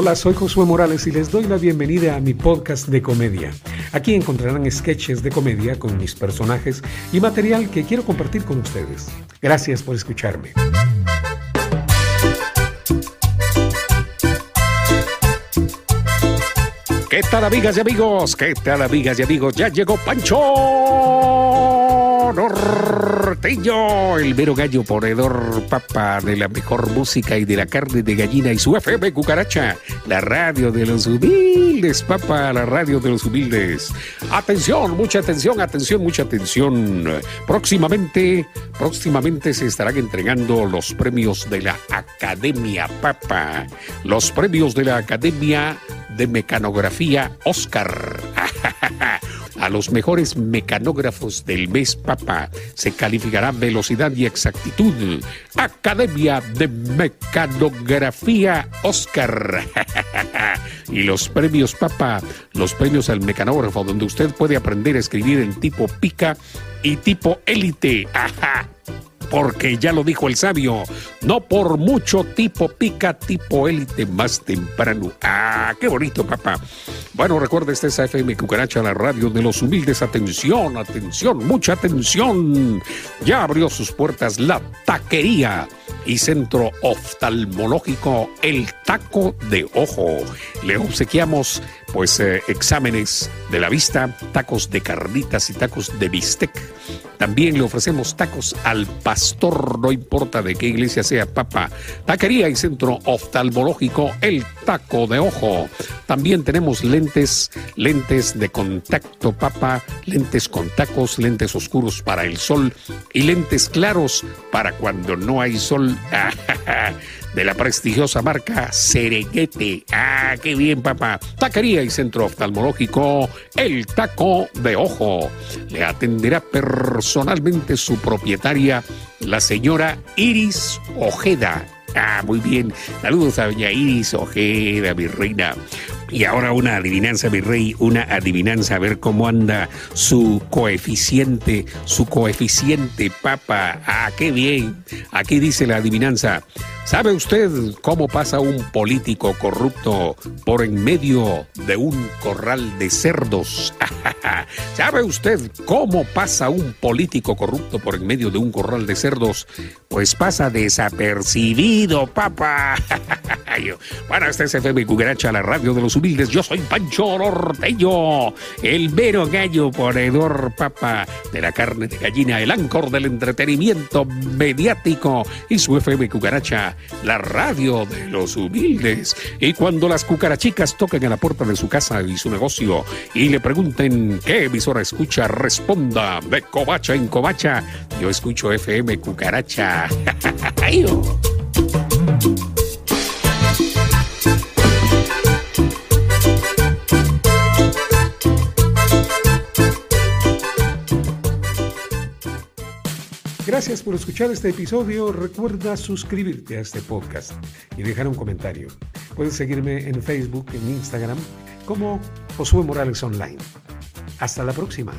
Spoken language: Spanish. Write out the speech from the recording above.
Hola, soy Josué Morales y les doy la bienvenida a mi podcast de comedia. Aquí encontrarán sketches de comedia con mis personajes y material que quiero compartir con ustedes. Gracias por escucharme. ¿Qué tal amigas y amigos? ¿Qué tal amigas y amigos? Ya llegó Pancho El mero gallo ponedor papa de la mejor música y de la carne de gallina y su FM Cucaracha, la radio de los humildes, papa, la radio de los humildes. Atención, mucha atención, atención, mucha atención. Próximamente, próximamente se estarán entregando los premios de la Academia Papa, los premios de la Academia de Mecanografía Oscar. Los mejores mecanógrafos del mes Papa se calificará velocidad y exactitud. Academia de Mecanografía Oscar. y los premios Papa, los premios al mecanógrafo, donde usted puede aprender a escribir en tipo pica y tipo élite. porque ya lo dijo el sabio, no por mucho tipo pica, tipo élite más temprano. Ah, qué bonito, papá. Bueno, recuerda, esta es FM Cucaracha, la radio de los humildes. Atención, atención, mucha atención. Ya abrió sus puertas la taquería y centro oftalmológico El Taco de Ojo. Le obsequiamos pues eh, exámenes de la vista, tacos de carnitas y tacos de bistec. También le ofrecemos tacos al pastor, no importa de qué iglesia sea, papa. Taquería y centro oftalmológico El Taco de Ojo. También tenemos lentes, lentes de contacto, papa, lentes con tacos, lentes oscuros para el sol y lentes claros para cuando no hay sol. de la prestigiosa marca Sereguete. Ah, qué bien, papá. Taquería y centro oftalmológico El Taco de Ojo. Le atenderá personalmente su propietaria, la señora Iris Ojeda. Ah, muy bien. Saludos a doña Iris Ojeda, mi reina. Y ahora una adivinanza, mi rey, una adivinanza, a ver cómo anda su coeficiente, su coeficiente, papa. Ah, qué bien. Aquí dice la adivinanza. ¿Sabe usted cómo pasa un político corrupto por en medio de un corral de cerdos? ¿Sabe usted cómo pasa un político corrupto por en medio de un corral de cerdos? Pues pasa desapercibido, papá. bueno, este es FM Cucaracha, la radio de los humildes. Yo soy Pancho Orteño, el mero gallo ponedor, papá, de la carne de gallina, el ancor del entretenimiento mediático y su FM Cucaracha la radio de los humildes. Y cuando las cucarachicas toquen a la puerta de su casa y su negocio y le pregunten qué emisora escucha, responda de covacha en covacha. Yo escucho FM Cucaracha. Gracias por escuchar este episodio. Recuerda suscribirte a este podcast y dejar un comentario. Puedes seguirme en Facebook, en Instagram, como Josué Morales Online. Hasta la próxima.